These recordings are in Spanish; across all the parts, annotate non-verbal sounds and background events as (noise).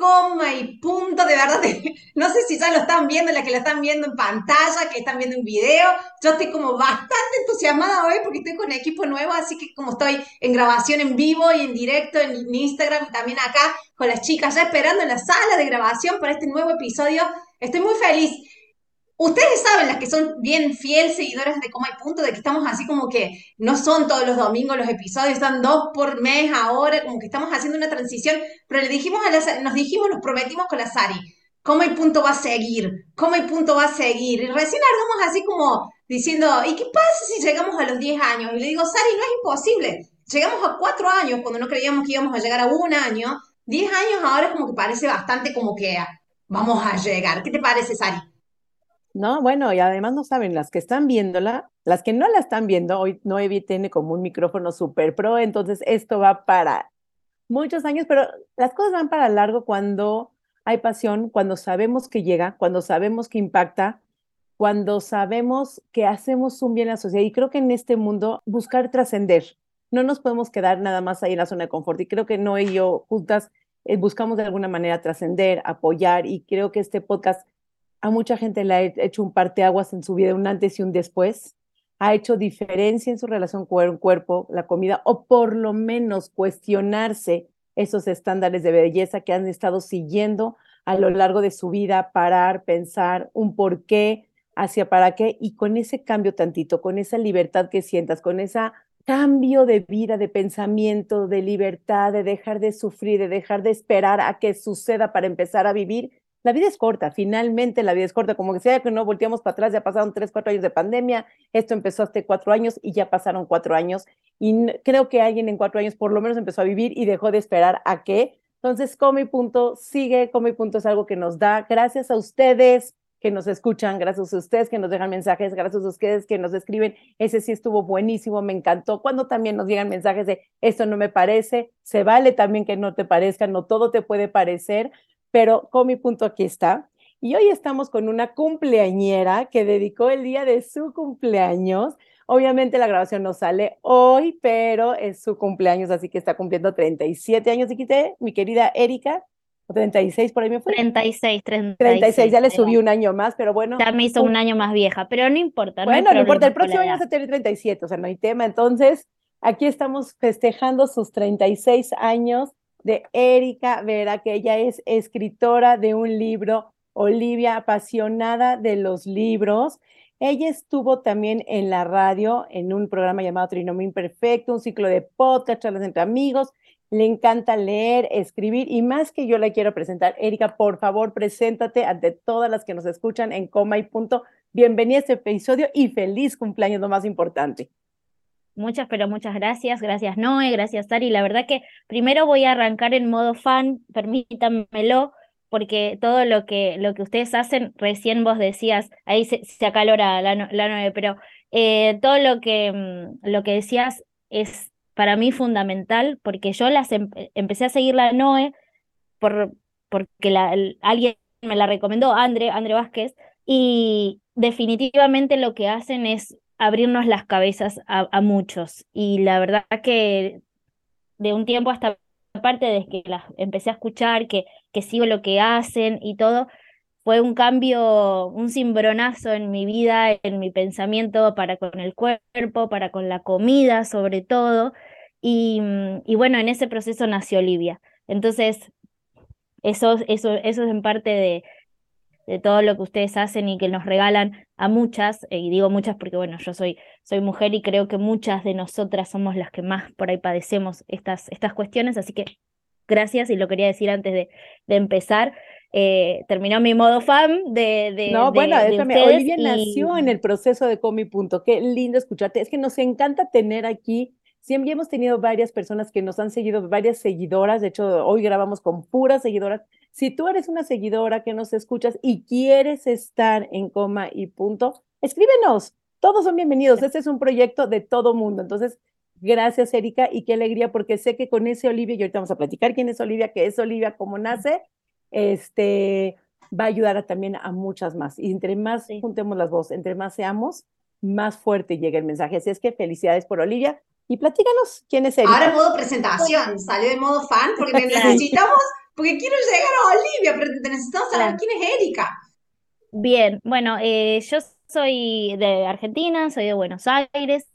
coma y punto, de verdad, (laughs) no sé si ya lo están viendo, la que lo están viendo en pantalla, que están viendo en video, yo estoy como bastante entusiasmada hoy porque estoy con equipo nuevo, así que como estoy en grabación en vivo y en directo en Instagram y también acá con las chicas ya esperando en la sala de grabación para este nuevo episodio, estoy muy feliz. Ustedes saben, las que son bien fiel seguidoras de Coma y Punto, de que estamos así como que no son todos los domingos los episodios, están dos por mes ahora, como que estamos haciendo una transición, pero le dijimos a la, nos dijimos, nos prometimos con la Sari, Coma y Punto va a seguir, Coma y Punto va a seguir. Y recién ardamos así como diciendo, ¿y qué pasa si llegamos a los 10 años? Y le digo, Sari, no es imposible. Llegamos a 4 años cuando no creíamos que íbamos a llegar a un año. 10 años ahora es como que parece bastante como que vamos a llegar. ¿Qué te parece, Sari? No, bueno, y además no saben, las que están viéndola, las que no la están viendo, hoy Noevi tiene como un micrófono super pro, entonces esto va para muchos años, pero las cosas van para largo cuando hay pasión, cuando sabemos que llega, cuando sabemos que impacta, cuando sabemos que hacemos un bien a la sociedad. Y creo que en este mundo buscar trascender, no nos podemos quedar nada más ahí en la zona de confort. Y creo que Noé y yo juntas eh, buscamos de alguna manera trascender, apoyar, y creo que este podcast a mucha gente le ha hecho un parteaguas en su vida, un antes y un después. Ha hecho diferencia en su relación con cuerpo, la comida, o por lo menos cuestionarse esos estándares de belleza que han estado siguiendo a lo largo de su vida, parar, pensar un por qué, hacia para qué, y con ese cambio tantito, con esa libertad que sientas, con ese cambio de vida, de pensamiento, de libertad, de dejar de sufrir, de dejar de esperar a que suceda para empezar a vivir, la vida es corta, finalmente la vida es corta, como que sea que no volteamos para atrás, ya pasaron tres, cuatro años de pandemia, esto empezó hace cuatro años y ya pasaron cuatro años y creo que alguien en cuatro años por lo menos empezó a vivir y dejó de esperar a qué. Entonces, Come Punto sigue, Come Punto es algo que nos da, gracias a ustedes que nos escuchan, gracias a ustedes que nos dejan mensajes, gracias a ustedes que nos escriben, ese sí estuvo buenísimo, me encantó, cuando también nos llegan mensajes de esto no me parece, se vale también que no te parezca, no todo te puede parecer, pero con mi punto aquí está. Y hoy estamos con una cumpleañera que dedicó el día de su cumpleaños. Obviamente la grabación no sale hoy, pero es su cumpleaños, así que está cumpliendo 37 años. Dijiste, mi querida Erika, 36 por ahí me fue. 36, 36. 36, ya le subí un año más, pero bueno. Ya me hizo un año más vieja, pero no importa. Bueno, no, importa, el próximo año vas a tener 37, o sea, no hay tema. Entonces, aquí estamos festejando sus 36 años de Erika Vera, que ella es escritora de un libro, Olivia, apasionada de los libros. Ella estuvo también en la radio, en un programa llamado Trinomio Imperfecto, un ciclo de podcast, charlas entre amigos. Le encanta leer, escribir y más que yo la quiero presentar. Erika, por favor, preséntate ante todas las que nos escuchan en coma y punto. Bienvenida a este episodio y feliz cumpleaños, lo más importante. Muchas, pero muchas gracias. Gracias Noé, gracias Sari. La verdad que primero voy a arrancar en modo fan, permítanmelo, porque todo lo que, lo que ustedes hacen, recién vos decías, ahí se, acalora la, la Noé, pero eh, todo lo que, mm, lo que decías es para mí fundamental, porque yo las empecé a seguir la Noé por, porque alguien me la recomendó, André, André Vázquez, y definitivamente lo que hacen es abrirnos las cabezas a, muchos. Y la verdad que de un tiempo hasta aparte de que las empecé a escuchar, que, que sigo lo que hacen y todo, fue un cambio, un cimbronazo en mi vida, en mi pensamiento para con el cuerpo, para con la comida sobre todo. Y, y bueno, en ese proceso nació Olivia. Entonces, eso, eso, eso es en parte de, de todo lo que ustedes hacen y que nos regalan a muchas, eh, y digo muchas porque bueno, yo soy, soy mujer y creo que muchas de nosotras somos las que más por ahí padecemos estas, estas cuestiones, así que gracias y lo quería decir antes de, de empezar. Eh, terminó mi modo fan de, de No, bueno, déjame, Olivia nació en el proceso de Comi Punto, qué lindo escucharte, es que nos encanta tener aquí siempre hemos tenido varias personas que nos han seguido, varias seguidoras, de hecho hoy grabamos con puras seguidoras. Si tú eres una seguidora que nos escuchas y quieres estar en coma y punto, escríbenos, todos son bienvenidos, este es un proyecto de todo mundo, entonces gracias Erika y qué alegría porque sé que con ese Olivia, y ahorita vamos a platicar quién es Olivia, qué es Olivia, cómo nace, este, va a ayudar también a muchas más. Y entre más juntemos las voces, entre más seamos, más fuerte llega el mensaje. Así es que felicidades por Olivia. Y platícanos quién es Erika. Ahora modo presentación, salió de modo fan porque (laughs) necesitamos, porque quiero llegar a Olivia, pero necesitamos saber quién es Erika. Bien, bueno, eh, yo soy de Argentina, soy de Buenos Aires.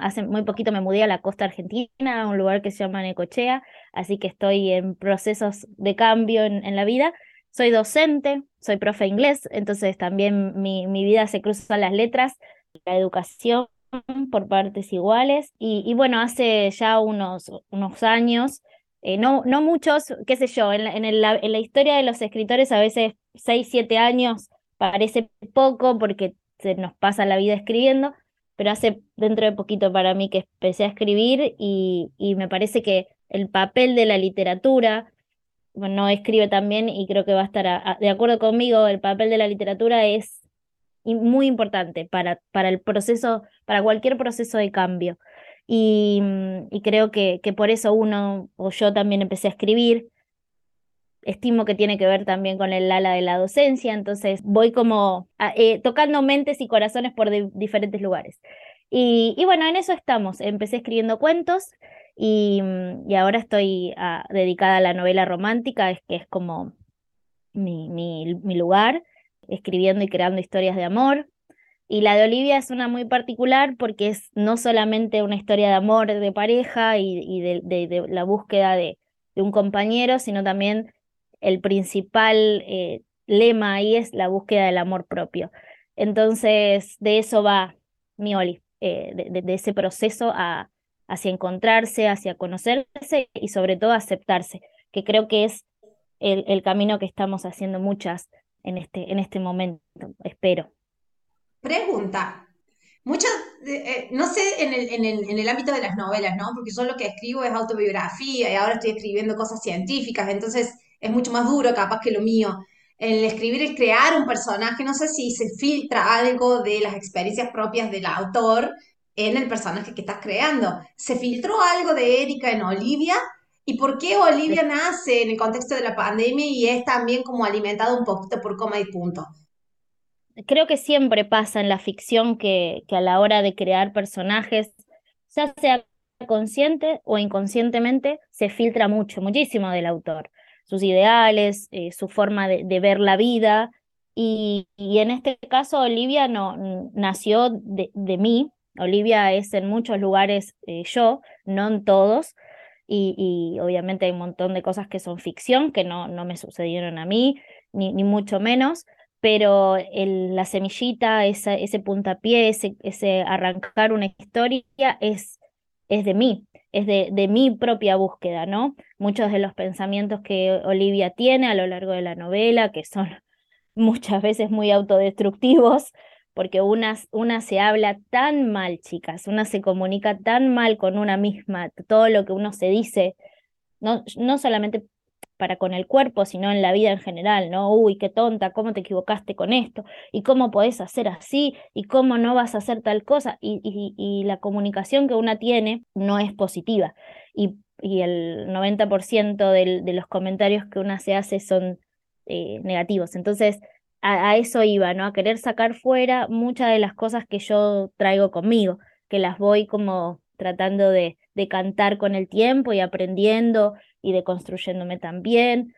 Hace muy poquito me mudé a la costa argentina, a un lugar que se llama Necochea, así que estoy en procesos de cambio en, la vida. Soy docente, soy profe inglés, entonces también mi, mi vida se cruza las letras, la educación por partes iguales. Y, bueno, hace ya unos, unos años, eh, no, no muchos, qué sé yo, en en, la, en la historia de los escritores a veces 6, 7 años parece poco porque se nos pasa la vida escribiendo, pero hace dentro de poquito para mí que empecé a escribir y, y me parece que el papel de la literatura, bueno, no escribe también y creo que va a estar de acuerdo conmigo, el papel de la literatura es muy importante para, para el proceso, para cualquier proceso de cambio. Y, y creo que, que por eso uno o yo también empecé a escribir, estimo que tiene que ver también con el ala de la docencia, entonces voy como eh, tocando mentes y corazones por diferentes lugares. Y, y, bueno, en eso estamos. Empecé escribiendo cuentos y, y ahora estoy ah, dedicada a la novela romántica, es que es como mi, mi, mi lugar, escribiendo y creando historias de amor. Y la de Olivia es una muy particular porque es no solamente una historia de amor de pareja y, y de, de, la búsqueda de, de un compañero, sino también el principal eh, lema ahí es la búsqueda del amor propio. Entonces, de eso va mi Oli, eh, de, ese proceso a, hacia encontrarse, hacia conocerse y sobre todo aceptarse, que creo que es el, el camino que estamos haciendo muchas en este, en este momento, espero. Pregunta. Muchas, eh, no sé en el, en, el, en el ámbito de las novelas, ¿no? Porque yo lo que escribo es autobiografía y ahora estoy escribiendo cosas científicas, entonces es mucho más duro capaz que lo mío. El escribir, el crear un personaje, no sé si se filtra algo de las experiencias propias del autor en el personaje que estás creando. ¿Se filtró algo de Erika en Olivia? ¿Y por qué Olivia nace en el contexto de la pandemia y es también como alimentado un poquito por coma y punto? Creo que siempre pasa en la ficción que, que a la hora de crear personajes, ya sea consciente o inconscientemente, se filtra mucho, muchísimo del autor sus ideales, eh, su forma de, ver la vida. Y, en este caso, Olivia no, nació de, mí. Olivia es en muchos lugares eh, yo, no en todos. Y, obviamente hay un montón de cosas que son ficción, que no, no me sucedieron a mí, ni, ni mucho menos, pero la semillita, esa, ese puntapié, ese, ese arrancar una historia es, es de mí es de, de, mi propia búsqueda, ¿no? Muchos de los pensamientos que Olivia tiene a lo largo de la novela, que son (laughs) muchas veces muy autodestructivos, porque una, una se habla tan mal, chicas, una se comunica tan mal con una misma, todo lo que uno se dice, no, no solamente para con el cuerpo, sino en la vida en general, ¿no? Uy, qué tonta, cómo te equivocaste con esto, y cómo podés hacer así, y cómo no vas a hacer tal cosa, y, y, la comunicación que una tiene no es positiva, y, y el 90% del, de los comentarios que una se hace son eh, negativos. Entonces, a, eso iba, ¿no? A querer sacar fuera muchas de las cosas que yo traigo conmigo, que las voy como tratando de, de cantar con el tiempo y aprendiendo y deconstruyéndome también.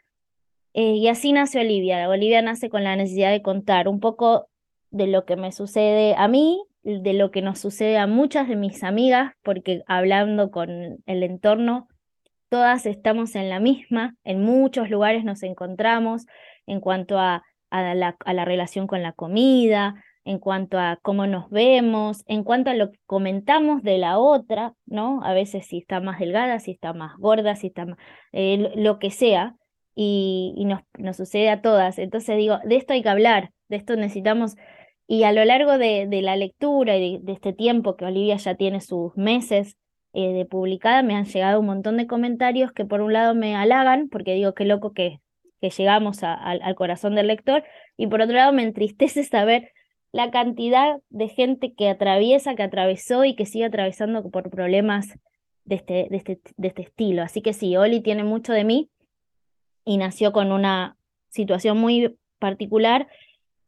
Eh, y así nace Olivia. Olivia nace con la necesidad de contar un poco de lo que me sucede a mí, de lo que nos sucede a muchas de mis amigas, porque hablando con el entorno, todas estamos en la misma, en muchos lugares nos encontramos en cuanto a, a, la, a la relación con la comida, en cuanto a cómo nos vemos, en cuanto a lo que comentamos de la otra, ¿no? A veces si está más delgada, si está más gorda, si está más, eh, lo que sea, y, y nos, nos, sucede a todas. Entonces digo, de esto hay que hablar, de esto necesitamos, y a lo largo de, de la lectura y de, este tiempo que Olivia ya tiene sus meses eh, de publicada me han llegado un montón de comentarios que por un lado me halagan, porque digo, qué loco que, que llegamos al corazón del lector, y por otro lado me entristece saber la cantidad de gente que atraviesa, que atravesó y que sigue atravesando por problemas de este, de este, de este estilo. Así que sí, Oli tiene mucho de mí y nació con una situación muy particular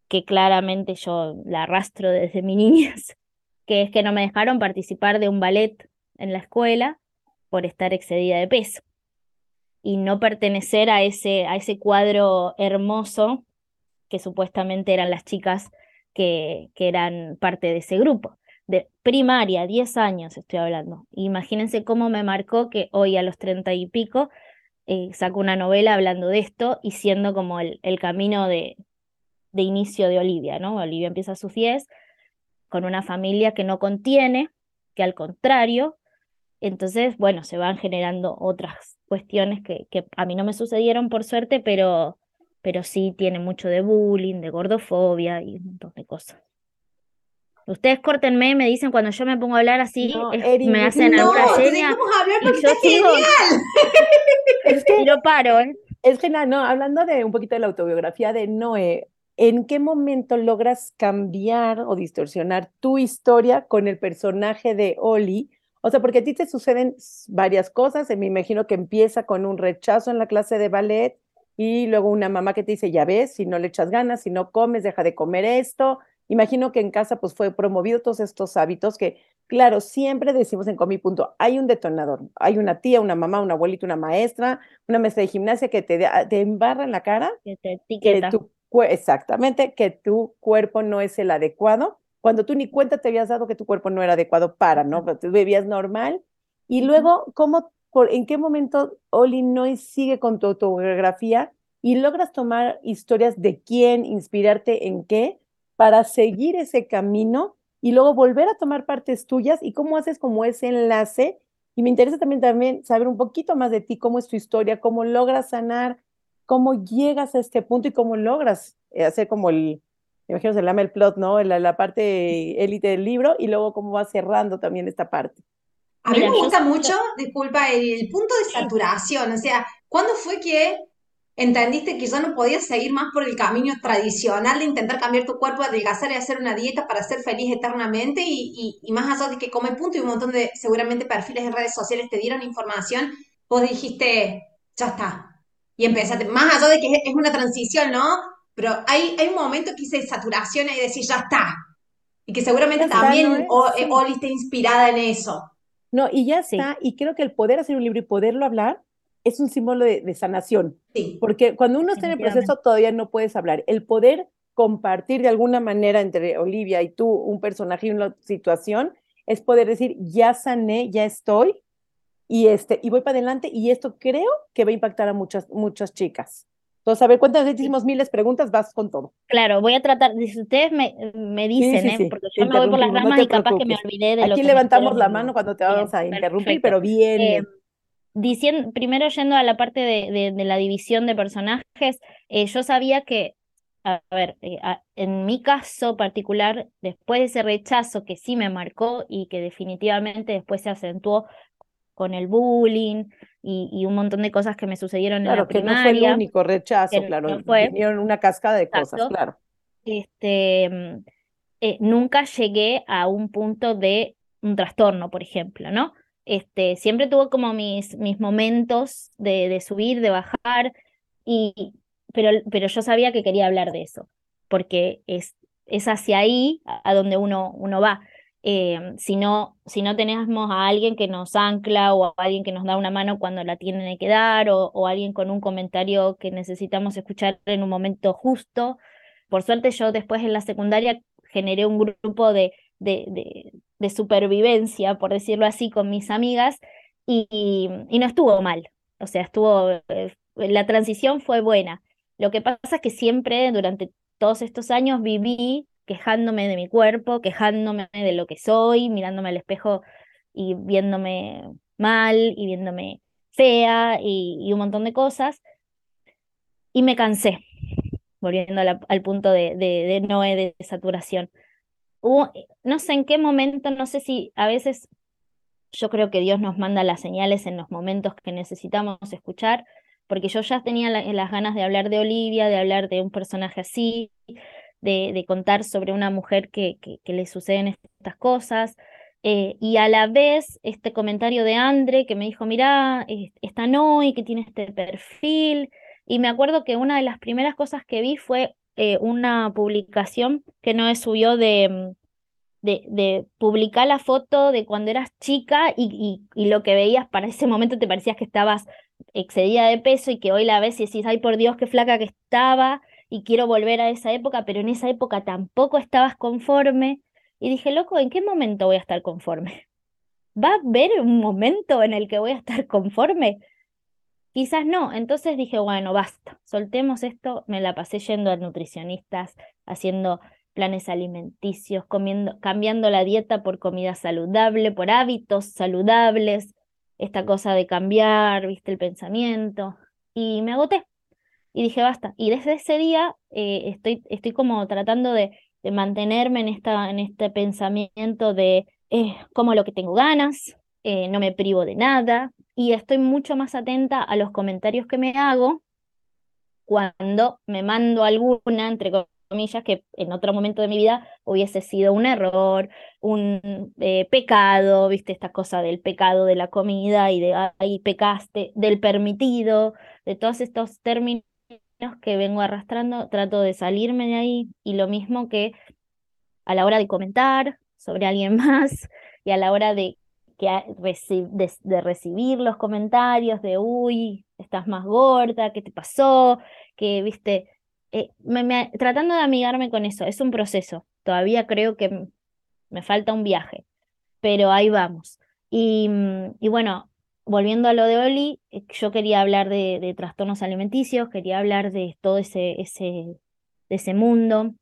que claramente yo la arrastro desde mi niñez, (laughs) que es que no me dejaron participar de un ballet en la escuela por estar excedida de peso y no pertenecer a ese, a ese cuadro hermoso que supuestamente eran las chicas que, que eran parte de ese grupo. De primaria, 10 años estoy hablando. Imagínense cómo me marcó que hoy a los 30 y pico eh, saco una novela hablando de esto y siendo como el, el camino de, de inicio de Olivia, ¿no? Olivia empieza a sus 10 con una familia que no contiene, que al contrario, entonces, bueno, se van generando otras cuestiones que, que a mí no me sucedieron por suerte, pero, pero sí tiene mucho de bullying, de gordofobia y un montón de cosas. Ustedes córtenme, me dicen cuando yo me pongo a hablar así, me hacen no, alguna seña. hablar porque está genial. (laughs) Es que, y no paro, ¿eh? Es genial, no, hablando de un poquito de la autobiografía de Noé, ¿en qué momento logras cambiar o distorsionar tu historia con el personaje de Oli? O sea, porque a ti te suceden varias cosas, me imagino que empieza con un rechazo en la clase de ballet y luego una mamá que te dice, ya ves, si no le echas ganas, si no comes, deja de comer esto. Imagino que en casa pues fue promovido todos estos hábitos que, claro, siempre decimos en Comi Punto, hay un detonador, hay una tía, una mamá, una abuelita, una maestra, una maestra de gimnasia que te, te embarra en la cara. Que te etiqueta. exactamente, que tu cuerpo no es el adecuado cuando tú ni cuenta te habías dado que tu cuerpo no era adecuado para, ¿no? Tú bebías normal. Y luego, ¿cómo, por, en qué momento Oli no sigue con tu autobiografía y logras tomar historias de quién, inspirarte en qué, para seguir ese camino y luego volver a tomar partes tuyas y cómo haces como ese enlace? Y me interesa también, también saber un poquito más de ti, cómo es tu historia, cómo logras sanar, cómo llegas a este punto y cómo logras eh, hacer como el, imagino se llama el plot, ¿no? La, la parte élite del libro y luego cómo va cerrando también esta parte. A mí me gusta mucho, disculpa, el, punto de saturación. O sea, ¿cuándo fue que entendiste que ya no podías seguir más por el camino tradicional de intentar cambiar tu cuerpo, adelgazar y hacer una dieta para ser feliz eternamente? Y, y, más allá de que come punto y un montón de seguramente perfiles en redes sociales te dieron información, vos dijiste, ya está. Y empezaste, más allá de que es una transición, ¿no? Pero hay, hay un momento que hice saturación y decir, ya está. Y que seguramente también Oli está inspirada en eso. No, y ya está. Y creo que el poder hacer un libro y poderlo hablar es un símbolo de, sanación. Sí. Porque cuando uno está en el proceso todavía no puedes hablar. El poder compartir de alguna manera entre Olivia y tú un personaje y una situación es poder decir, ya sané, ya estoy y, este, y voy para adelante y esto creo que va a impactar a muchas, muchas chicas. Entonces, a ver, cuéntanos, hicimos miles de preguntas, vas con todo. Claro, voy a tratar, si ustedes me, me dicen, ¿eh? porque yo me voy por las ramas y capaz que me olvidé de Aquí lo que levantamos la mano cuando te vamos a interrumpir, pero bien. Eh, diciendo, primero yendo a la parte de, de, la división de personajes, eh, yo sabía que, a ver, eh, en mi caso particular, después de ese rechazo que sí me marcó y que definitivamente después se acentuó con el bullying y, un montón de cosas que me sucedieron en la que primaria. no fue el único rechazo, claro, fue. una cascada de cosas, claro. Este, mm, eh, nunca llegué a un punto de un trastorno, por ejemplo, ¿no? Este, siempre tuve como mis, mis momentos de, de subir, de bajar, y, pero, pero yo sabía que quería hablar de eso, porque es, es hacia ahí a donde uno, uno va. Eh, si, no, tenemos a alguien que nos ancla o a alguien que nos da una mano cuando la tienen que dar o, o alguien con un comentario que necesitamos escuchar en un momento justo. Por suerte yo después en la secundaria generé un grupo de, de, de, supervivencia, por decirlo así, con mis amigas y, y, no estuvo mal. O sea, estuvo, eh, la transición fue buena. Lo que pasa es que siempre durante todos estos años viví quejándome de mi cuerpo, quejándome de lo que soy, mirándome al espejo y viéndome mal y viéndome fea y, un montón de cosas. Y me cansé, volviendo al punto de, Noé de saturación. no sé en qué momento, no sé si a veces yo creo que Dios nos manda las señales en los momentos que necesitamos escuchar, porque yo ya tenía las ganas de hablar de Olivia, de hablar de un personaje así, de, contar sobre una mujer que, que, le suceden estas cosas. Eh, y a la vez este comentario de Andre que me dijo, mira, esta Noy que tiene este perfil. Y me acuerdo que una de las primeras cosas que vi fue eh, una publicación que Noé subió de, mm, de, de, publicar la foto de cuando eras chica y, y, lo que veías para ese momento te parecías que estabas excedida de peso y que hoy la ves y decís, ay por Dios, qué flaca que estaba y quiero volver a esa época, pero en esa época tampoco estabas conforme. Y dije, loco, ¿en qué momento voy a estar conforme? ¿Va a haber un momento en el que voy a estar conforme? Quizás no. Entonces dije, bueno, basta, soltemos esto. Me la pasé yendo a nutricionistas, haciendo planes alimenticios, comiendo, cambiando la dieta por comida saludable, por hábitos saludables, esta cosa de cambiar, viste, el pensamiento. Y me agoté. Y dije, basta. Y desde ese día eh, estoy, estoy como tratando de, mantenerme en, esta, en este pensamiento de eh, como lo que tengo ganas, eh, no me privo de nada. Y estoy mucho más atenta a los comentarios que me hago cuando me mando alguna, entre comillas, que en otro momento de mi vida hubiese sido un error, un pecado, viste, esta cosa del pecado de la comida y de ahí pecaste, del permitido, de todos estos términos que vengo arrastrando, trato de salirme de ahí y lo mismo que a la hora de comentar sobre alguien (laughs) más y a la hora de, de recibir los comentarios de, uy, estás más gorda, ¿qué te pasó? Que, viste, eh, tratando de amigarme con eso, es un proceso. Todavía creo que me falta un viaje, pero ahí vamos. Y, mm, y bueno, volviendo a lo de Oli, eh, yo quería hablar de, trastornos alimenticios, quería hablar de todo ese, ese, de ese mundo,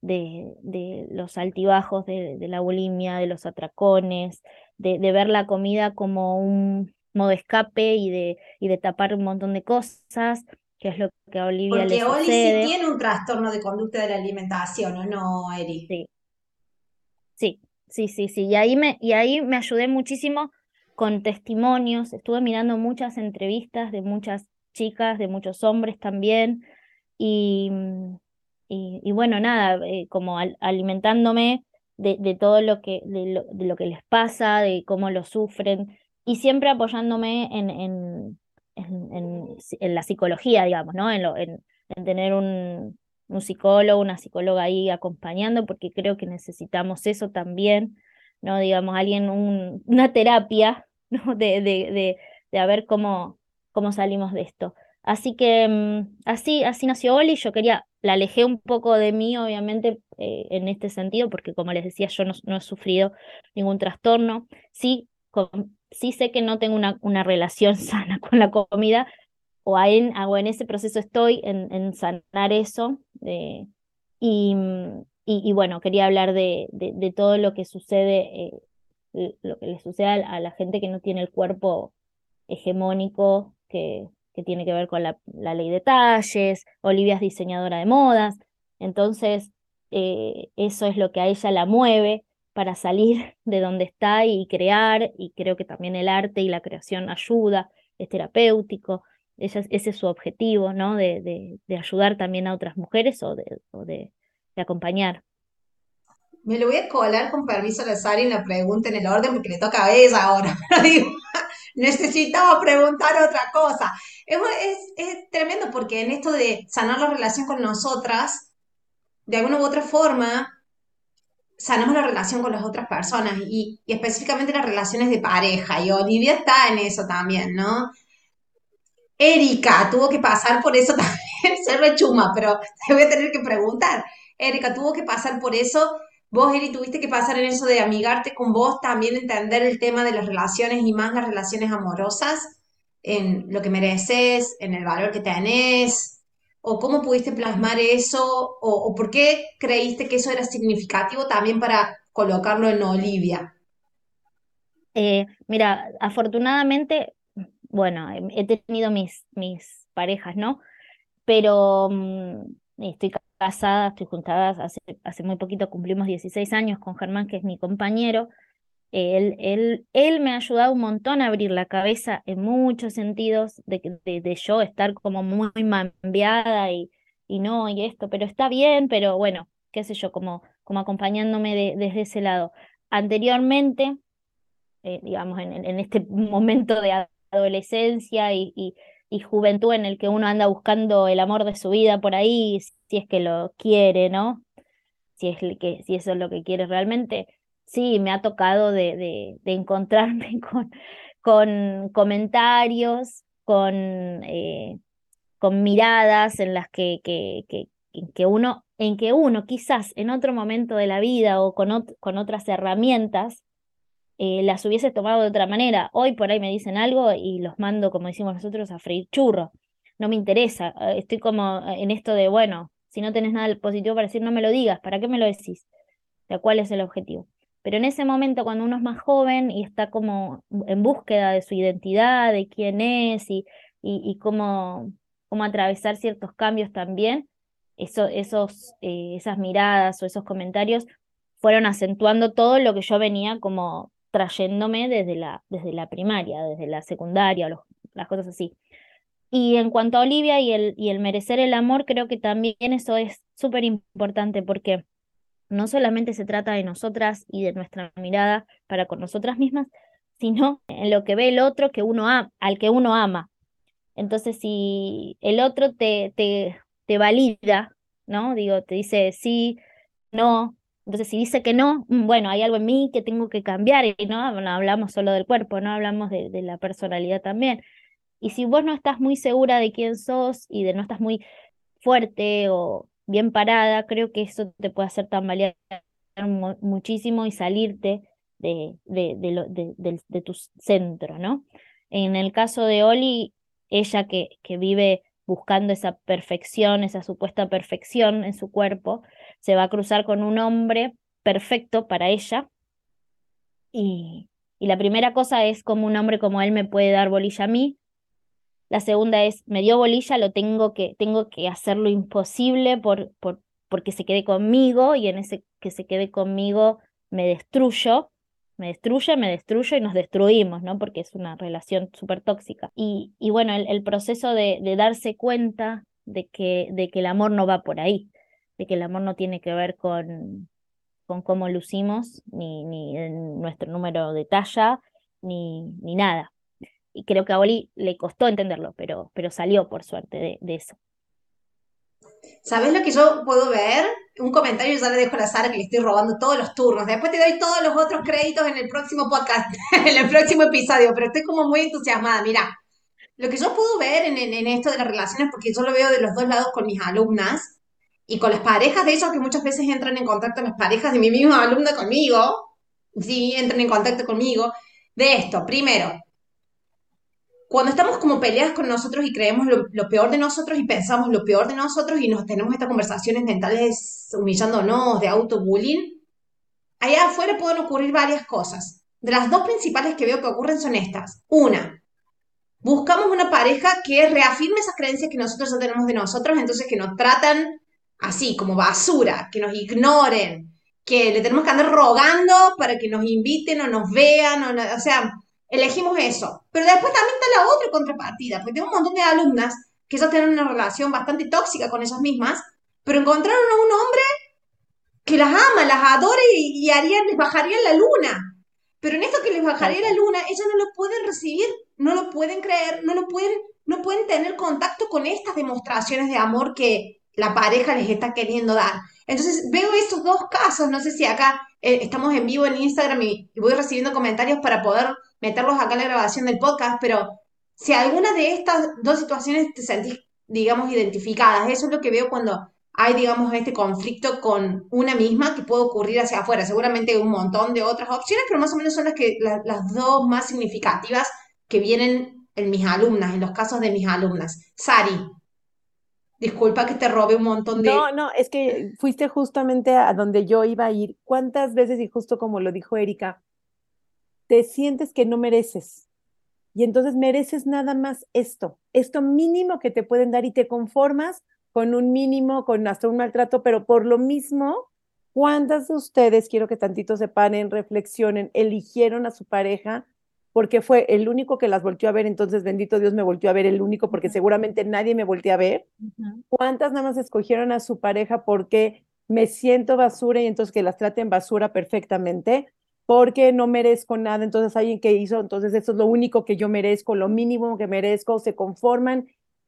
de, de los altibajos de, la bulimia, de los atracones, de, ver la comida como un modo escape y de, y de tapar un montón de cosas, que es lo que a Olivia Porque le Oli sí tiene un trastorno de conducta de la alimentación, ¿o no, Eri? Sí. Sí, sí, sí, sí. Y ahí me, y ahí me ayudé muchísimo con testimonios. Estuve mirando muchas entrevistas de muchas chicas, de muchos hombres también. Y, y, bueno, nada, eh, como alimentándome de, de, todo lo que, de lo, de lo, que les pasa, de cómo lo sufren. Y siempre apoyándome en, en en, la psicología, digamos, ¿no? En, lo, en, tener un, un, psicólogo, una psicóloga ahí acompañando, porque creo que necesitamos eso también, ¿no? Digamos, alguien, un, una terapia, (laughs) ¿no? De, de, de, de a ver cómo, cómo salimos de esto. Así que mm, así, así nació Oli, yo quería, la alejé un poco de mí, obviamente, eh, en este sentido, porque como les decía, yo no, no he sufrido ningún trastorno. Sí, con, sí sé que no tengo una, una relación (laughs) sana con la comida, o en, en ese proceso estoy en, sanar eso. y, y, bueno, quería hablar de, de, todo lo que sucede, eh, lo que le sucede a, la gente que no tiene el cuerpo hegemónico, que, que tiene que ver con la, la, ley de talles. Olivia es diseñadora de modas, entonces eh, eso es lo que a ella la mueve para salir (laughs) de donde está y crear, y creo que también el arte y la creación ayuda, es terapéutico, ese, ese es su objetivo, ¿no? De, de, ayudar también a otras mujeres o de, o de, acompañar. Me lo voy a colar con permiso a la Sari en la pregunta en el orden porque le toca a ella ahora, (laughs) (laughs) necesitaba preguntar otra cosa. Es, es, es tremendo porque en esto de sanar la relación con nosotras, de alguna u otra forma, sanamos la relación con las otras personas y, específicamente las relaciones de pareja. Y Olivia está en eso también, ¿no? Erika tuvo que pasar por eso (laughs) también, se rechuma, pero te voy a tener que preguntar. Erika tuvo que pasar por eso. Vos, Eri, tuviste que pasar en eso de amigarte con vos, también entender el tema de las relaciones y más las relaciones amorosas, en lo que mereces, en el valor que tenés, o cómo pudiste plasmar eso, o, por qué creíste que eso era significativo también para colocarlo en Olivia. Eh, mira, afortunadamente, bueno, he tenido mis, mis parejas, ¿no? Pero mm, estoy casada, estoy juntada, hace, hace muy poquito cumplimos 16 años con Germán, que es mi compañero, Él, él, él me ha ayudado un montón a abrir la cabeza en muchos sentidos, de, de, de yo estar como muy mambiada y, y no, y esto, pero está bien, pero bueno, qué sé yo, como, como acompañándome desde ese lado. Anteriormente, eh, digamos, en, en, este momento de adolescencia y, y, juventud en el que uno anda buscando el amor de su vida por ahí, si es que lo quiere, ¿no? Si, es que, si eso es lo que quiere realmente. Sí, me ha tocado de, de, encontrarme (laughs) con, con comentarios, con, eh, con miradas en las que, que, que, que, uno, en que uno quizás en otro momento de la vida o con, con otras herramientas eh, las hubiese tomado de otra manera. Hoy por ahí me dicen algo y los mando, como decimos nosotros, a freír churro. No me interesa. Eh, estoy como en esto de, bueno, si no tenés nada positivo para decir, no me lo digas. ¿Para qué me lo decís? ¿De cuál es el objetivo? Pero en ese momento, cuando uno es más joven y está como en búsqueda de su identidad, de quién es y, y, y cómo, cómo atravesar ciertos cambios también, eso, esos, eh, esas miradas o esos comentarios fueron acentuando todo lo que yo venía como trayéndome desde la, desde la primaria, desde la secundaria, los, las cosas así. Y en cuanto a Olivia y el, y el merecer el amor, creo que también eso es súper importante porque no solamente se trata de nosotras y de nuestra mirada para con nosotras mismas, (laughs) sino en lo que ve el otro que uno ama, al que uno ama. Entonces, si el otro te, te, te valida, ¿no? Digo, te dice sí, no. Entonces, si dice que no, mm, bueno, hay algo en mí que tengo que cambiar y no, no hablamos solo del cuerpo, no hablamos de, de, la personalidad también. Y si vos no estás muy segura de quién sos y de no estás muy fuerte o bien parada, creo que eso te puede hacer tambalear muchísimo y salirte de, de, de, tu centro, ¿no? En el caso de Oli, ella que, que vive buscando esa perfección, esa supuesta perfección en su cuerpo, se va a cruzar con un hombre perfecto para ella. Y, y la primera cosa es como un hombre como él me puede dar bolilla a mí. La segunda es, me dio bolilla, lo tengo que, tengo que hacer lo imposible por, por, porque se quede conmigo y en ese que se quede conmigo me destruyo me destruye, me destruye y nos destruimos, ¿no? Porque es una relación súper tóxica. Y, y bueno, el, el proceso de, de, darse cuenta de que, de que el amor no va por ahí, de que el amor no tiene que ver con, con cómo lucimos, ni, ni nuestro número de talla, ni, ni nada. Y creo que a Oli le costó entenderlo, pero, pero salió por suerte de, de eso. ¿Sabes lo que yo puedo ver? Un comentario ya le dejo a la Sara que le estoy robando todos los turnos. Después te doy todos los otros créditos en el próximo podcast, (laughs) en el próximo episodio, pero estoy como muy entusiasmada. Mira, lo que yo puedo ver en, en, en, esto de las relaciones, porque yo lo veo de los dos lados con mis alumnas y con las parejas de ellos que muchas veces entran en contacto, las parejas de mi misma alumna conmigo, sí, entran en contacto conmigo, de esto. Primero, cuando estamos como peleadas con nosotros y creemos lo, lo, peor de nosotros y pensamos lo peor de nosotros y nos tenemos estas conversaciones mentales humillándonos, de autobullying, allá afuera pueden ocurrir varias cosas. De las dos principales que veo que ocurren son estas. Una, buscamos una pareja que reafirme esas creencias que nosotros ya tenemos de nosotros, entonces que nos tratan así, como basura, que nos ignoren, que le tenemos que andar rogando para que nos inviten o nos vean, o, no, o sea, elegimos eso. Pero después también está la otra contrapartida, porque tengo un montón de alumnas que ya tienen una relación bastante tóxica con ellas mismas, pero encontraron a un hombre que las ama, las adora y, y harían, les bajaría la luna. Pero en esto que les bajaría la luna, ellas no lo pueden recibir, no lo pueden creer, no lo pueden, no pueden tener contacto con estas demostraciones de amor que la pareja les está queriendo dar. Entonces veo estos dos casos, no sé si acá eh, estamos en vivo en Instagram y, voy recibiendo comentarios para poder meterlos acá en la grabación del podcast, pero si alguna de estas dos situaciones te sentís, digamos, identificadas, eso es lo que veo cuando hay, digamos, este conflicto con una misma que puede ocurrir hacia afuera. Seguramente un montón de otras opciones, pero más o menos son las, que, la, las dos más significativas que vienen en mis alumnas, en los casos de mis alumnas. Sari, disculpa que te robe un montón de... No, no, es que fuiste justamente a donde yo iba a ir. ¿Cuántas veces, y justo como lo dijo Erika, te sientes que no mereces. Y entonces mereces nada más esto, esto mínimo que te pueden dar y te conformas con un mínimo, con hasta un maltrato, pero por lo mismo ¿Cuántas de ustedes, quiero que tantito se paren, reflexionen, eligieron a su pareja porque fue el único que las volteó a ver, entonces bendito Dios me volteó a ver el único porque seguramente nadie me volteó a ver? ¿Cuántas nada más escogieron a su pareja porque me siento basura y entonces que las traten basura perfectamente? Porque no merezco nada, entonces alguien que hizo, entonces eso es lo único que yo merezco, lo mínimo que merezco, se conforman.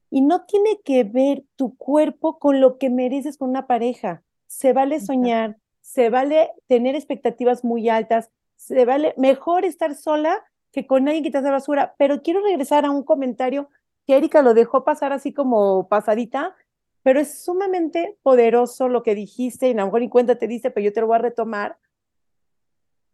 Y no tiene que ver tu cuerpo con lo que mereces con una pareja se vale soñar, se vale tener expectativas muy altas, se vale mejor estar sola que con que te hace basura. Pero quiero regresar a un comentario que Erika lo dejó pasar así como pasadita, pero es sumamente poderoso lo que dijiste y a lo mejor ni cuenta te dice, pero yo te lo voy a retomar.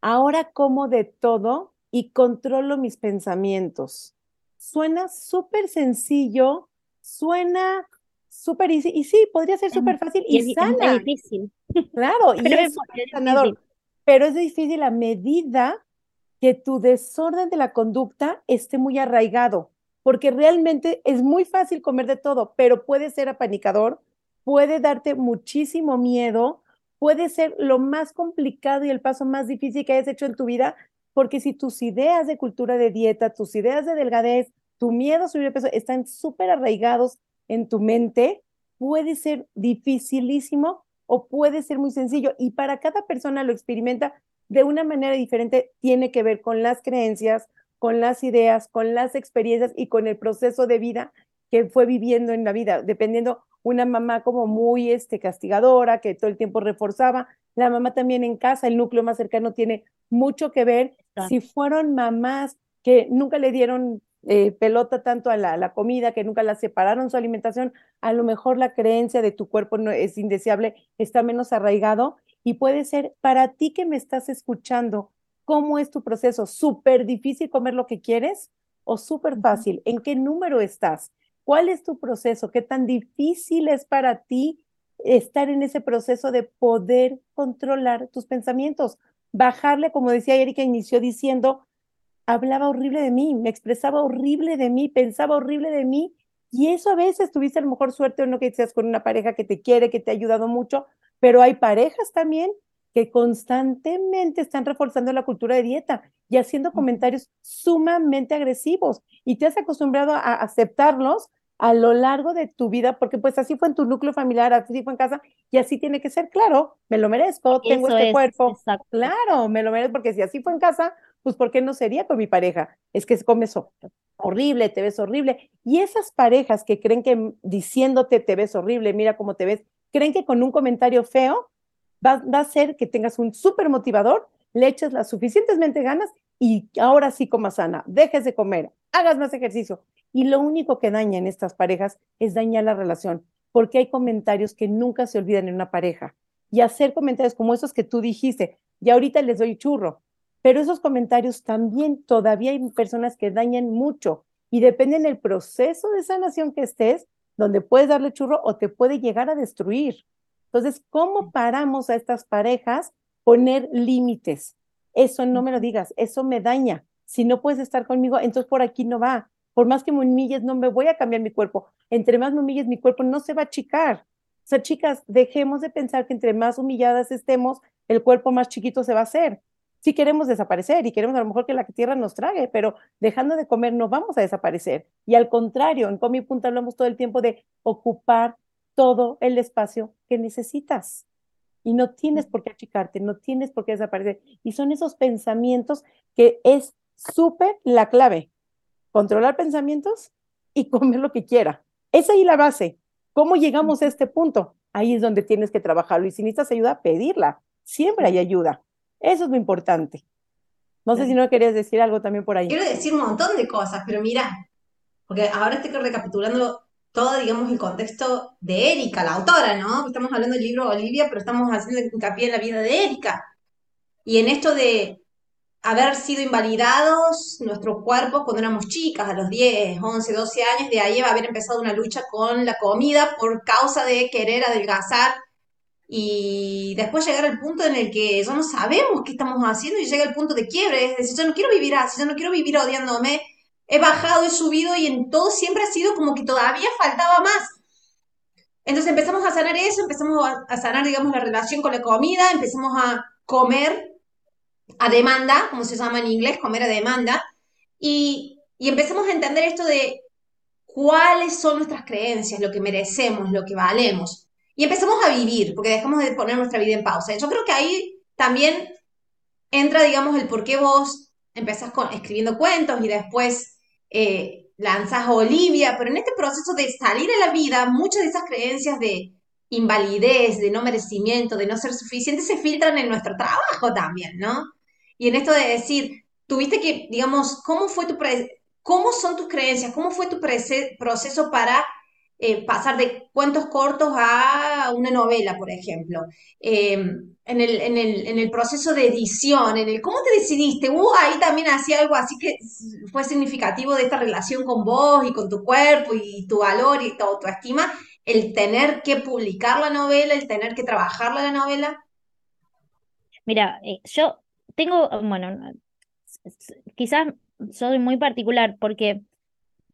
Ahora como de todo y controlo mis pensamientos. Suena súper sencillo, suena súper easy. Y sí, podría ser súper fácil y, es, sana. Es difícil. Claro, y es, sanador. Pero es difícil a medida que tu desorden de la conducta esté muy arraigado, porque realmente es muy fácil comer de todo, pero puede ser apanicador, puede darte muchísimo miedo, puede ser lo más complicado y el paso más difícil que hayas hecho en tu vida, porque si tus ideas de cultura de dieta, tus ideas de delgadez, tu miedo a subir de peso están súper arraigados en tu mente puede ser dificilísimo o puede ser muy sencillo. Y para cada persona lo experimenta de una manera diferente, tiene que ver con las creencias, con las ideas, con las experiencias y con el proceso de vida que fue viviendo en la vida, dependiendo una mamá como muy este, castigadora, que todo el tiempo reforzaba, la mamá también en casa, el núcleo más cercano tiene mucho que ver. Si fueron mamás que nunca le dieron eh, pelota tanto a la, la, comida, que nunca la separaron su alimentación, a lo mejor la creencia de tu cuerpo no es indeseable, está menos arraigado y puede ser para ti que me estás escuchando, ¿cómo es tu proceso? ¿Súper difícil comer lo que quieres o súper fácil? ¿En qué número estás? ¿Cuál es tu proceso? ¿Qué tan difícil es para ti estar en ese proceso de poder controlar tus pensamientos? Bajarle, como decía Erika, inició diciendo, hablaba horrible de mí, me expresaba horrible de mí, pensaba horrible de mí. Y eso a veces tuviste a lo mejor suerte o no que seas con una pareja que te quiere, que te ha ayudado mucho, pero hay parejas también que constantemente están reforzando la cultura de dieta y haciendo comentarios sumamente agresivos. Y te has acostumbrado a aceptarlos a lo largo de tu vida, porque pues así fue en tu núcleo familiar, así fue en casa, y así tiene que ser, claro, me lo merezco, tengo este cuerpo, claro, me lo merezco, porque si así fue en casa, pues ¿por qué no sería con mi pareja? Es que comes horrible, te ves horrible. Y esas parejas que creen que diciéndote te ves horrible, mira cómo te ves, creen que con un comentario feo va, va a hacer que tengas un súper motivador, le eches las suficientemente ganas y ahora sí comas sana, dejes de comer, hagas más ejercicio. Y lo único que daña en estas parejas es dañar la relación, porque hay comentarios que nunca se olvidan en una pareja. Y hacer comentarios como esos que tú dijiste, y ahorita les doy churro, pero esos comentarios también todavía hay personas que dañan mucho y depende del proceso de sanación que estés, donde puedes darle churro o te puede llegar a destruir. Entonces, ¿cómo paramos a estas parejas poner límites? Eso no me lo digas, eso me daña. Si no puedes estar conmigo, entonces por aquí no va. Por más que me humilles, no me voy a cambiar mi cuerpo. Entre más me humilles, mi cuerpo no se va a achicar. O sea, chicas, dejemos de pensar que entre más humilladas estemos, el cuerpo más chiquito se va a hacer sí queremos desaparecer y queremos a lo mejor que la tierra nos trague, pero dejando de comer no vamos a desaparecer. Y al contrario, en Comi Punta hablamos todo el tiempo de ocupar todo el espacio que necesitas. Y no tienes por qué achicarte, no tienes por qué desaparecer. Y son esos pensamientos que es súper la clave. Controlar pensamientos y (laughs) comer lo que quiera. Es ahí la base. ¿Cómo llegamos a este punto? Ahí es donde tienes que trabajarlo. Y si necesitas ayuda, pedirla. Siempre hay ayuda. Eso es lo importante. No sé si no querías decir algo también por ahí. Quiero decir un montón de cosas, pero mira, porque ahora estoy recapitulando todo, digamos, el contexto de Erika, la autora, ¿no? Estamos hablando del libro Olivia, pero estamos haciendo hincapié en la vida de Erika. Y en esto de haber sido invalidados nuestros cuerpos cuando éramos chicas, a los 10, 11, 12 años, de ahí haber empezado una lucha con la comida por causa de querer adelgazar y después llegar al punto en el que ya no sabemos qué estamos haciendo y llega el punto de quiebre, es decir, yo no quiero vivir así, yo no quiero vivir odiándome, he bajado, he subido y en todo siempre ha sido como que todavía faltaba más. Entonces empezamos a sanar eso, empezamos a, sanar, digamos, la relación con la comida, empezamos a comer a demanda, como se llama en inglés, comer a demanda, y, y empezamos a entender esto de cuáles son nuestras creencias, lo que merecemos, lo que valemos. Y empezamos a vivir, porque dejamos de poner nuestra vida en pausa. Yo creo que ahí también entra, digamos, el por qué vos empezás con, escribiendo cuentos y después eh, lanzas a Olivia, pero en este proceso de salir a la vida, muchas de esas creencias de invalidez, de no merecimiento, de no ser suficiente, se filtran en nuestro trabajo también, ¿no? Y en esto de decir, tuviste que, digamos, ¿cómo fue tu cómo son tus creencias? ¿Cómo fue tu proceso para eh, pasar de cuentos cortos a una novela, por ejemplo? Em, en, el, en, el, en, el, proceso de edición, en el cómo te decidiste, ¿hubo ahí también hacía algo así que fue significativo de esta relación con vos y con tu cuerpo y tu valor y tu estima el tener que publicar la novela, el tener que trabajar la novela? Mira, eh, yo tengo, bueno, quizás soy muy particular porque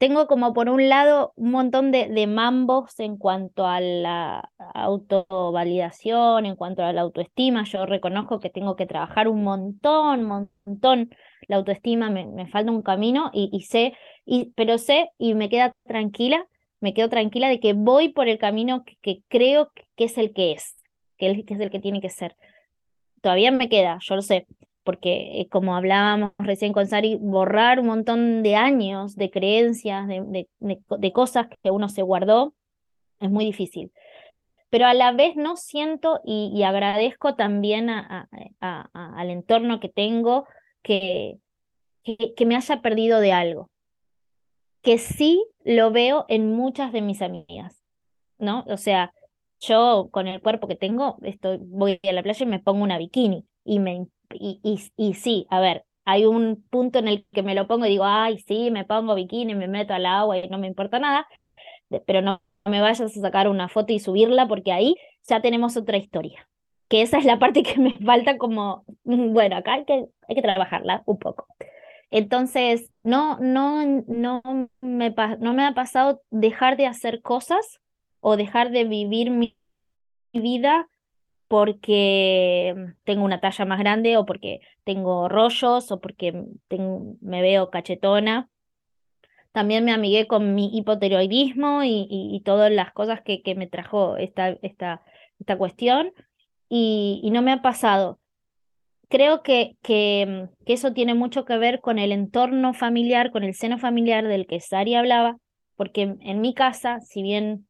tengo como por un lado un montón de, de mambos en cuanto a la autovalidación, en cuanto a la autoestima. Yo reconozco que tengo que trabajar un montón, montón la autoestima, me, falta un camino y, sé, pero sé y me queda tranquila, me quedo tranquila de que voy por el camino que, creo que es el que es, que es el que tiene que ser. Todavía me queda, yo lo sé, porque eh, como hablábamos recién con Sari, borrar un montón de años de creencias, de, de, cosas que uno se guardó, es muy difícil. Pero a la vez no siento y, agradezco también a, al entorno que tengo que, que, que me haya perdido de algo, que sí lo veo en muchas de mis amigas, ¿no? O sea, yo con el cuerpo que tengo, estoy, voy a la playa y me pongo una bikini y me y, y, sí, a ver, hay un punto en el que me lo pongo y digo, ay, sí, me pongo bikini, me meto al agua y no me importa nada, pero no, me vayas a sacar una foto y subirla porque ahí ya tenemos otra historia. Que esa es la parte que me falta como, bueno, acá hay que, hay que trabajarla un poco. Entonces, no, no, no, me, no me ha pasado dejar de hacer cosas o dejar de vivir mi vida porque tengo una talla más grande o porque tengo rollos o porque me veo cachetona. También me amigué con mi hipotiroidismo y, todas las cosas que, que me trajo esta, esta, esta cuestión y, no me ha pasado. Creo que, que, que, eso tiene mucho que ver con el entorno familiar, con el seno familiar del que Sari hablaba, porque en mi casa, si bien,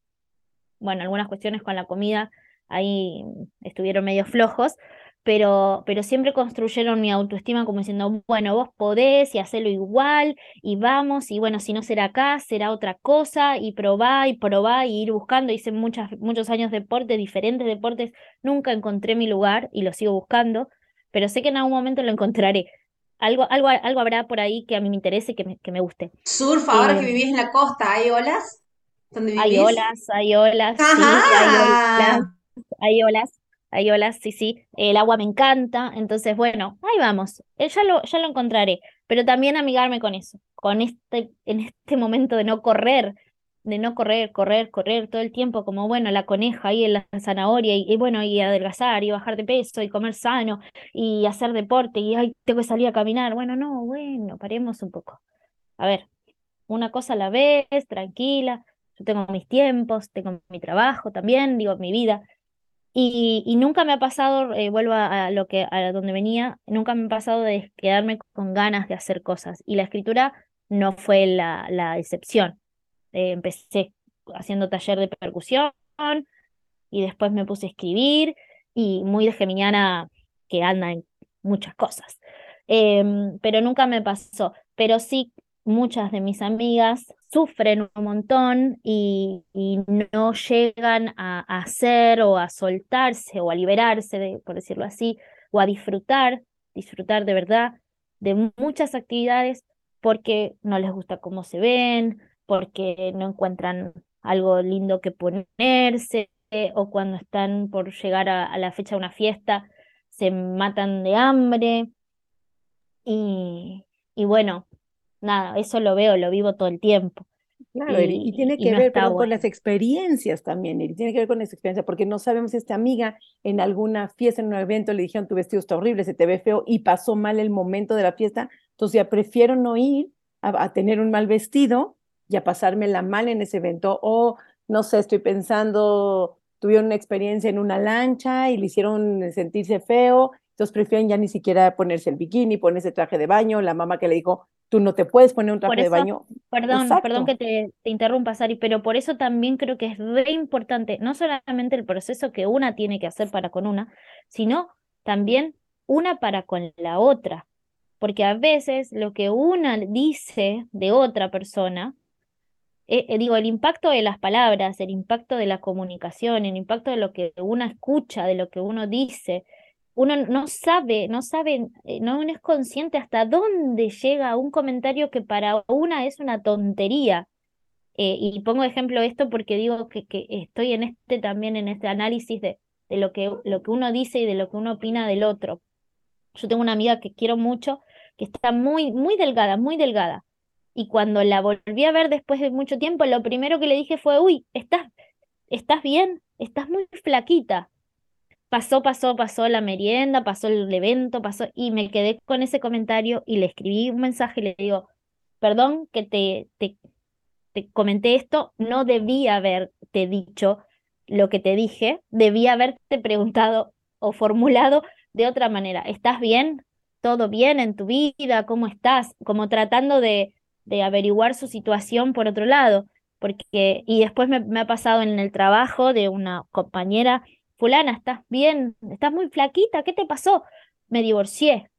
bueno, algunas cuestiones con la comida ahí estuvieron medio flojos, pero, pero siempre construyeron mi autoestima como diciendo, bueno, vos podés y hacerlo igual y vamos, y bueno, si no será acá, será otra cosa, y probá y probá y ir buscando. Hice muchas, muchos años de deporte, diferentes deportes, nunca encontré mi lugar y lo sigo buscando, pero sé que en algún momento lo encontraré. Algo, algo, algo habrá por ahí que a mí me interese y que me, que me guste. Surf, ahora que eh, vivís en la costa, ¿hay olas? Hay olas, hay olas. hay olas hay olas, hay olas, sí, sí, el agua me encanta, entonces bueno, ahí vamos, eh, ya lo, ya lo encontraré, pero también amigarme con eso, con este, en este momento de no correr, de no correr, correr, correr todo el tiempo, como bueno, la coneja en la zanahoria, y, bueno, y adelgazar, y bajar de peso, y comer sano, y hacer deporte, y ay, tengo que salir a caminar, bueno, no, bueno, paremos un poco. A ver, una cosa a la vez, tranquila, yo tengo mis tiempos, tengo mi trabajo también, digo, mi vida, y, nunca me ha pasado, eh, vuelvo a, lo que a donde venía, nunca me ha pasado de quedarme con ganas de hacer cosas. Y la escritura no fue la, la excepción. Eh, empecé haciendo taller de percusión y después me puse a escribir y muy de geminiana que anda en muchas cosas. Em, pero nunca me pasó. Pero sí, muchas de mis amigas sufren un montón y, no llegan a, hacer o a soltarse o a liberarse, por decirlo así, o a disfrutar, disfrutar de verdad de muchas actividades porque no les gusta cómo se ven, porque no encuentran algo lindo que ponerse, o cuando están por llegar a, la fecha de una fiesta se matan de hambre. Y, bueno, nada, eso lo veo, lo vivo todo el tiempo. Claro, y, tiene que ver con las experiencias también, y tiene que ver con esa experiencia, porque no sabemos si esta amiga en alguna fiesta, en un evento, le dijeron tu vestido está horrible, se te ve feo y pasó mal el momento de la fiesta, entonces ya prefiero no ir a, tener un mal vestido y a pasármela mal en ese evento, o no sé, estoy pensando, tuvieron una experiencia en una lancha y le hicieron sentirse feo, entonces prefieren ya ni siquiera ponerse el bikini, ponerse traje de baño, la mamá que le dijo, tú no te puedes poner un traje de baño. Perdón, perdón que te, te, interrumpa, Sari, pero por eso también creo que es re importante, no solamente el proceso que una tiene que hacer para con una, sino también una para con la otra. Porque a veces lo que una dice de otra persona, eh, eh, digo, el impacto de las palabras, el impacto de la comunicación, el impacto de lo que una escucha, de lo que uno dice, uno no sabe, no sabe, eh, no es consciente hasta dónde llega un comentario que para una es una tontería. Eh, y pongo ejemplo esto porque digo que, que, estoy en este también, en este análisis de, de lo, que, lo que uno dice y de lo que uno opina del otro. Yo tengo una amiga que quiero mucho, que está muy, muy delgada, muy delgada. Y cuando la volví a ver después de mucho tiempo, lo primero que le dije fue, uy, ¿estás, estás bien? Estás muy flaquita pasó, pasó, pasó la merienda, pasó el evento, pasó, y me quedé con ese comentario y le escribí un mensaje y le digo, perdón que te, te, te comenté esto, no debía haberte dicho lo que te dije, debía haberte preguntado o formulado de otra manera, ¿estás bien? ¿Todo bien en tu vida? ¿Cómo estás? Como tratando de, de averiguar su situación por otro lado, porque, y después me, me ha pasado en el trabajo de una compañera fulana, ¿estás bien? ¿Estás muy flaquita? ¿Qué te pasó? Me divorcié.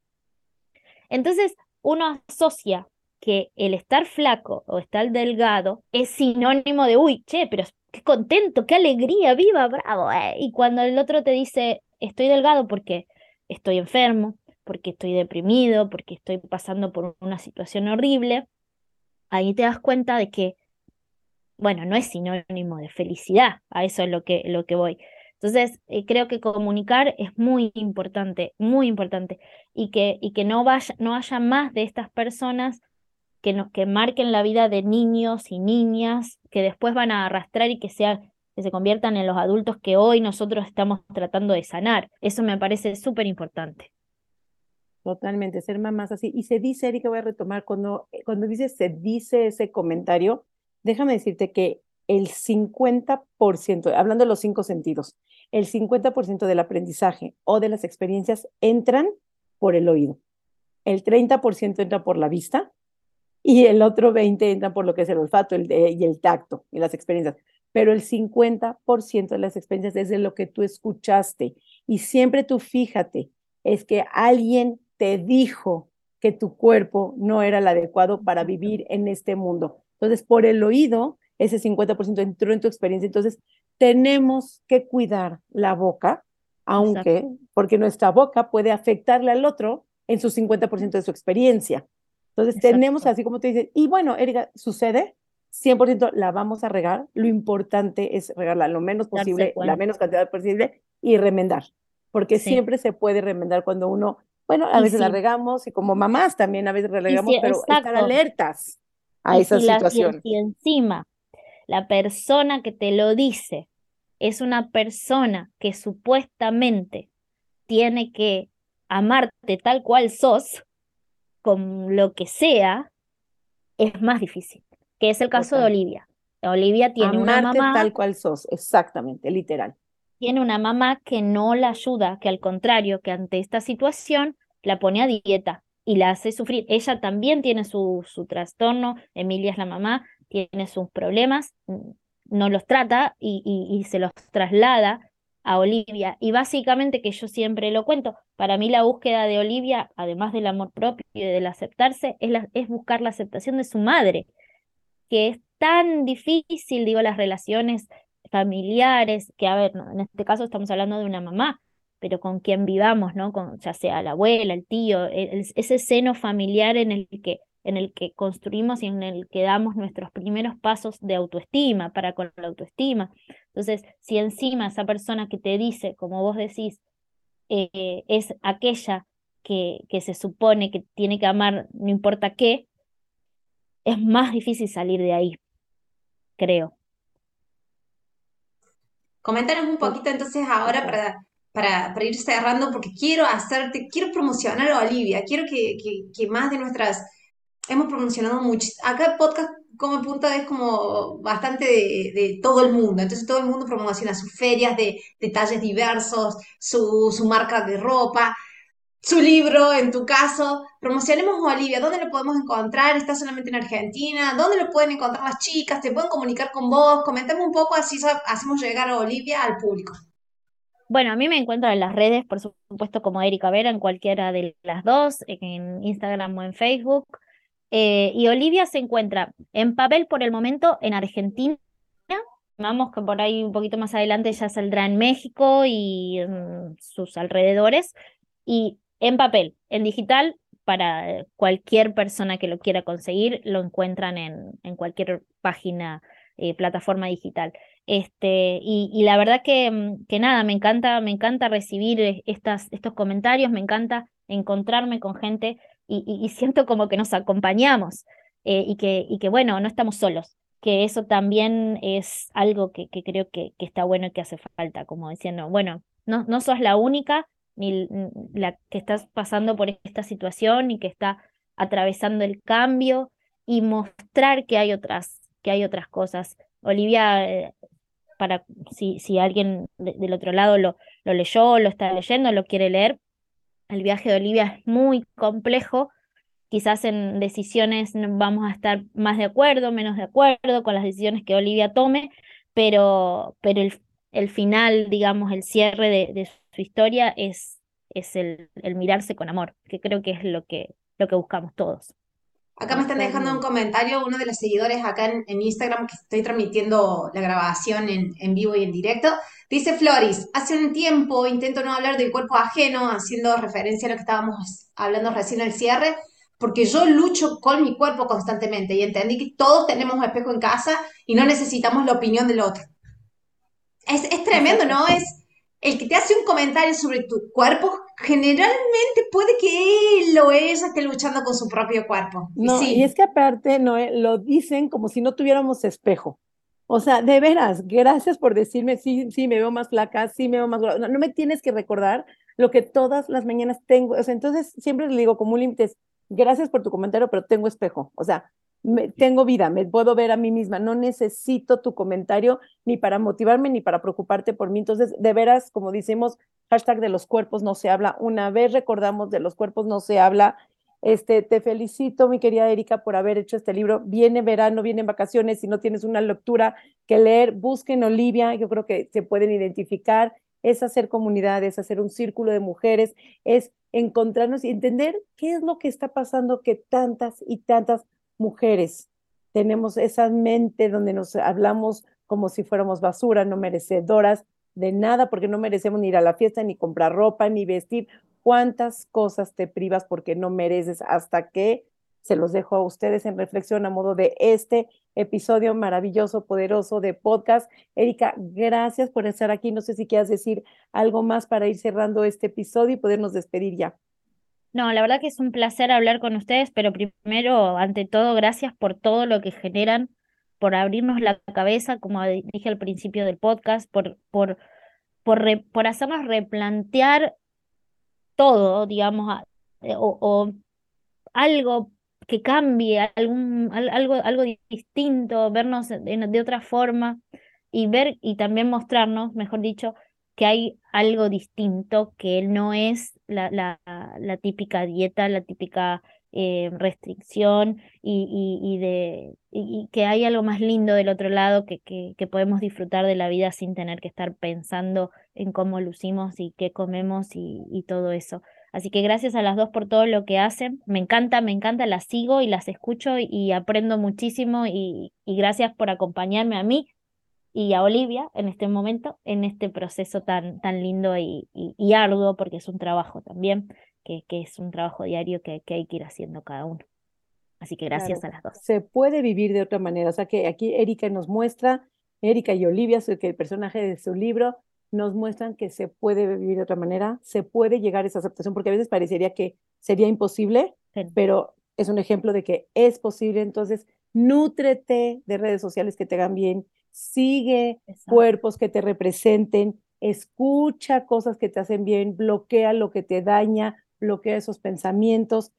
Entonces, uno asocia que el estar flaco o estar delgado es sinónimo de, uy, che, pero qué contento, qué alegría, viva, bravo. Eh". Y cuando el otro te dice, estoy delgado porque estoy enfermo, porque estoy deprimido, porque estoy pasando por una situación horrible, ahí te das cuenta de que, bueno, no es sinónimo de felicidad, a eso es lo que, lo que voy. Entonces, eh, creo que comunicar es muy importante, muy importante, y que, y que no, vaya, no haya más de estas personas que, no, que marquen la vida de niños y niñas, que después van a arrastrar y que, sea, que se conviertan en los adultos que hoy nosotros estamos tratando de sanar. Eso me parece súper importante. Totalmente, ser mamás así. Y se dice, Erika, voy a retomar, cuando, cuando dice se dice ese comentario, déjame decirte que el 50%, hablando de los cinco sentidos, el 50% del aprendizaje o de las experiencias entran por el oído. El 30% entra por la vista y el otro 20% entra por lo que es el olfato y el tacto y las experiencias. Pero el 50% de las experiencias es de lo que tú escuchaste. Y siempre tú fíjate, es que alguien te dijo que tu cuerpo no era el adecuado para vivir en este mundo. Entonces, por el oído, ese 50% entró en tu experiencia. Entonces, tenemos que cuidar la boca, aunque, porque nuestra boca puede afectarle al otro en su 50% de su experiencia. Entonces tenemos, así como te dices, y bueno, Erika, sucede, 100% la vamos a regar, lo importante es regarla lo menos posible, la menos cantidad posible y remendar, porque siempre se puede remendar cuando uno, bueno, a veces la regamos y como mamás también a veces regamos, pero estar alertas a esa situación. y encima la persona que te lo dice es una persona que supuestamente tiene que amarte tal cual sos, con lo que sea, es más difícil, que es el caso de Olivia. Olivia tiene una mamá tal cual sos, exactamente, literal. Tiene una mamá que no la ayuda, que al contrario, que ante esta situación la pone a dieta y la hace sufrir. Ella también tiene su, su trastorno, Emilia es la mamá, tiene sus problemas, no los trata y, se los traslada a Olivia. Y básicamente, que yo siempre lo cuento, para mí la búsqueda de Olivia, además del amor propio y del aceptarse, es, es buscar la aceptación de su madre, que es tan difícil, digo, las relaciones familiares, que a ver, en este caso estamos hablando de una mamá, pero con quien vivamos, ¿no? Con, ya sea la abuela, el tío, ese seno familiar en el que en el que construimos y en el que damos nuestros primeros pasos de autoestima para con la autoestima. Entonces, si encima esa persona que te dice, como vos decís, eh, es aquella que, que se supone que tiene que amar no importa qué, es más difícil salir de ahí. creo. Coméntanos un poquito entonces ahora para, para, para ir cerrando, porque quiero hacerte, quiero promocionar a Olivia, quiero que, que, más de nuestras, hemos promocionado mucho, acá el podcast como punta es como bastante de, todo el mundo, entonces todo el mundo promociona sus ferias de detalles diversos, su, su marca de ropa, su libro, en tu caso. Promocionemos Olivia, ¿dónde lo podemos encontrar? ¿Está solamente en Argentina? ¿Dónde lo pueden encontrar las chicas? ¿Te pueden comunicar con vos? Comentemos un poco, así hacemos llegar a Olivia al público. Bueno, a mí me encuentran en las redes, por supuesto, como Erika Vera, en cualquiera de las dos, en Instagram o en Facebook. Eh, y Olivia se encuentra en papel por el momento en Argentina. Vamos que por ahí un poquito más adelante ya saldrá en México y sus alrededores. Y en papel, en digital, para cualquier persona que lo quiera conseguir, lo encuentran en, en cualquier página, eh, plataforma digital. Este, y, la verdad que, mm, que, nada, me encanta, me encanta recibir eh, estas, estos comentarios, me encanta encontrarme con gente y, siento como que nos acompañamos eh, y, que, y que, bueno, no estamos solos, que eso también es algo que, creo que, que, está bueno y que hace falta, como diciendo, bueno, no, no sos la única, ni la que estás pasando por esta situación y que está atravesando el cambio y mostrar que hay otras, que hay otras cosas. Olivia, eh, para si, si alguien del otro lado lo, lo leyó, lo está leyendo, lo quiere leer, el viaje de Olivia es muy complejo. Quizás en decisiones vamos a estar más de acuerdo, menos de acuerdo con las decisiones que Olivia tome, pero, pero el, el final, digamos, el cierre de, de su historia es, es el, el, mirarse con amor, que creo que es lo que, lo que buscamos todos. Acá me están dejando un comentario uno de los seguidores acá en, en Instagram que estoy transmitiendo la grabación en, en, vivo y en directo. Dice Floris, hace un tiempo intento no hablar del cuerpo ajeno, haciendo referencia a lo que estábamos hablando recién al cierre, porque yo lucho con mi cuerpo constantemente y entendí que todos tenemos un espejo en casa y no necesitamos la opinión del otro. Es, es tremendo, ¿no? Es, el que te hace un comentario sobre tu cuerpo, generalmente puede que él o ella esté luchando con su propio cuerpo. No, y, es que aparte no, lo dicen como si no tuviéramos espejo. O sea, de veras, gracias por decirme, sí, sí, me veo más flaca, sí, me veo más... No, no me tienes que recordar lo que todas las mañanas tengo. O sea, entonces siempre le digo como un límite, gracias por tu comentario, pero tengo espejo. O sea, tengo vida, me puedo ver a mí misma, no necesito tu comentario ni para motivarme ni para preocuparte por mí. Entonces, de veras, como decimos, hashtag de los cuerpos no se habla, una vez recordamos de los cuerpos no se habla. Este, te felicito, mi querida Erika, por haber hecho este libro. Viene verano, vienen vacaciones, si no tienes una lectura que leer, busquen Olivia, yo creo que se pueden identificar, es hacer comunidad, es hacer un círculo de mujeres, es encontrarnos y entender qué es lo que está pasando que tantas y tantas mujeres tenemos esa mente donde nos hablamos como si fuéramos basura, no merecedoras de nada, porque no merecemos ni ir a la fiesta, ni comprar ropa, ni vestir. ¿Cuántas cosas te privas porque no mereces hasta que se los dejo a ustedes en reflexión a modo de este episodio maravilloso, poderoso de podcast. Erika, gracias por estar aquí. No sé si quieras decir algo más para ir cerrando este episodio y podernos despedir ya. No, la verdad que es un placer hablar con ustedes, pero primero, ante todo, gracias por todo lo que generan, por abrirnos la cabeza, como dije al principio del podcast, por, por, por, por hacernos replantear todo, digamos, eh, o, algo que cambie, algún, algo, algo distinto, vernos de, otra forma y ver y también mostrarnos, mejor dicho, que hay algo distinto, que no es la, la, la típica dieta, la típica eh, restricción y, y, de, y, que hay algo más lindo del otro lado, que, que, que, podemos disfrutar de la vida sin tener que estar pensando en cómo lucimos y qué comemos y, todo eso. Así que gracias a las dos por todo lo que hacen. Me encanta, me encanta, las sigo y las escucho y aprendo muchísimo y, y gracias por acompañarme a mí y a Olivia en este momento, en este proceso tan, tan lindo y, y, arduo, porque es un trabajo también, que, que es un trabajo diario que, que, hay que ir haciendo cada uno. Así que gracias a las dos. Se puede vivir de otra manera, o sea que aquí Erika nos muestra, Erika y Olivia, que el personaje de su libro, nos muestran que se puede vivir de otra manera, se puede llegar a esa aceptación, porque a veces parecería que sería imposible, pero es un ejemplo de que es posible, entonces nútrete de redes sociales que te hagan bien, sigue cuerpos que te representen, escucha cosas que te hacen bien, bloquea lo que te daña, bloquea esos pensamientos,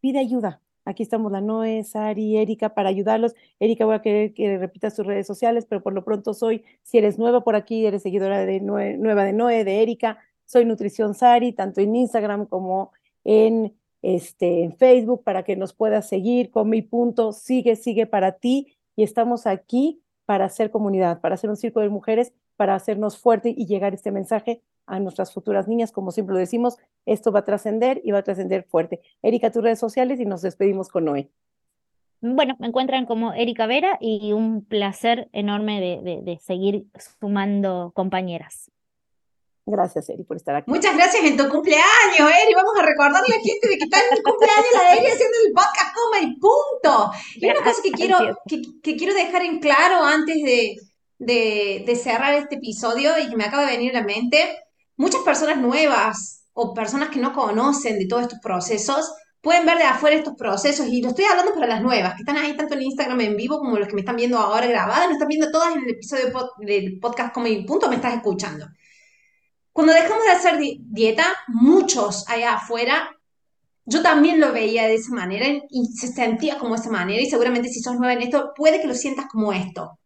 pide ayuda. Aquí estamos la Noé, Sari, Erika para ayudarlos. Erika, voy a querer que repitas tus redes sociales, pero por lo pronto soy, si eres nueva por aquí, eres seguidora de nueva de Noé, de Erika, soy Nutrición Sari, tanto en Instagram como en, este, en Facebook, para que nos puedas seguir con mi punto, sigue, sigue para ti. Y estamos aquí para hacer comunidad, para hacer un circo de mujeres, para hacernos fuerte y llegar este mensaje a nuestras futuras niñas. Como siempre lo decimos, esto va a trascender y va a trascender fuerte. Erika, tus redes sociales y nos despedimos con Noé. Bueno, me encuentran como Erika Vera y un placer enorme de, de seguir sumando compañeras. Gracias, Eri, por estar aquí. Muchas gracias en tu cumpleaños, Eri. Vamos a recordarle a la gente de que está en el cumpleaños la Eri haciendo el podcast, coma y punto. Y una cosa que quiero, que, quiero dejar en claro antes de, de, cerrar este episodio y que me acaba de venir a la mente, muchas personas nuevas o personas que no conocen de todos estos procesos pueden ver de afuera estos procesos y lo estoy hablando para las nuevas, que están ahí tanto en Instagram en vivo como los que me están viendo ahora grabadas, me están viendo todas en el episodio del podcast Come y Punto, me estás escuchando. Cuando dejamos de hacer dieta, muchos allá afuera, yo también lo veía de esa manera y se sentía como esa manera y seguramente si sos nueva en esto, puede que lo sientas como esto.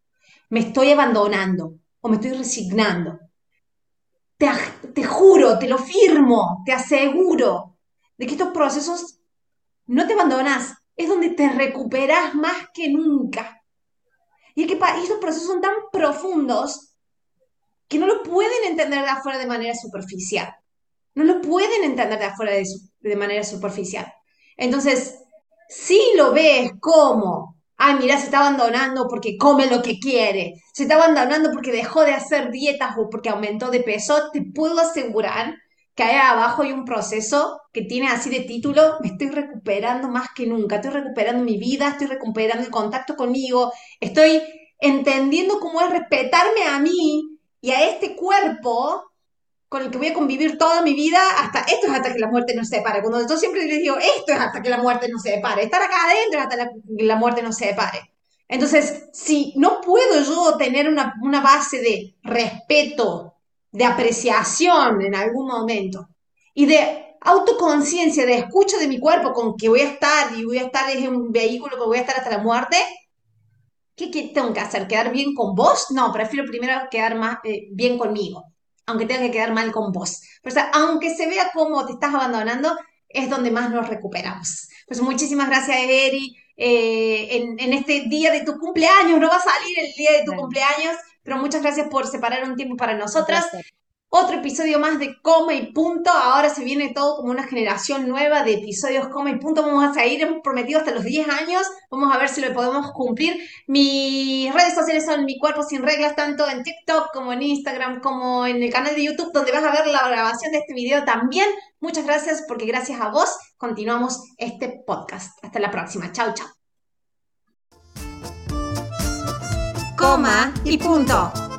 Me estoy abandonando o me estoy resignando. Te, te juro, te lo firmo, te aseguro de que estos procesos no te abandonas, es donde te recuperas más que nunca. Y es que estos procesos son tan profundos que no lo pueden entender de afuera de manera superficial. No lo pueden entender de afuera de, manera superficial. Entonces, si lo ves como, ay, mira, se está abandonando porque come lo que quiere, se está abandonando porque dejó de hacer dietas o porque aumentó de peso, te puedo asegurar que ahí abajo hay un proceso que tiene así de título, me estoy recuperando más que nunca, estoy recuperando mi vida, estoy recuperando el contacto conmigo, estoy entendiendo cómo es respetarme a mí y a este cuerpo con el que voy a convivir toda mi vida, hasta esto es hasta que la muerte nos separe. Cuando yo siempre les digo, esto es hasta que la muerte nos separe, estar acá adentro es hasta que la muerte nos separe. Entonces, si no puedo yo tener una, una base de respeto, de apreciación en algún momento y de autoconciencia, de escucha de mi cuerpo con que voy a estar y voy a estar en un vehículo que voy a estar hasta la muerte, ¿Qué, tengo que hacer? ¿Quedar bien con vos? No, prefiero primero quedar más, eh, bien conmigo, aunque tenga que quedar mal con vos. Pero, aunque se vea cómo te estás abandonando, es donde más nos recuperamos. Pues muchísimas gracias, Eri. Eh, en, este día de tu cumpleaños, no va a salir el día de tu cumpleaños, pero muchas gracias por separar un tiempo para nosotras. Otro episodio más de Coma y Punto. Ahora se viene todo como una generación nueva de episodios Coma y Punto. Vamos a seguir, hemos prometido hasta los 10 años. Vamos a ver si lo podemos cumplir. Mis redes sociales son Mi Cuerpo Sin Reglas, tanto en TikTok como en Instagram, como en el canal de YouTube, donde vas a ver la grabación de este video también. Muchas gracias, porque gracias a vos continuamos este podcast. Hasta la próxima. Chao, chao. Coma y Punto.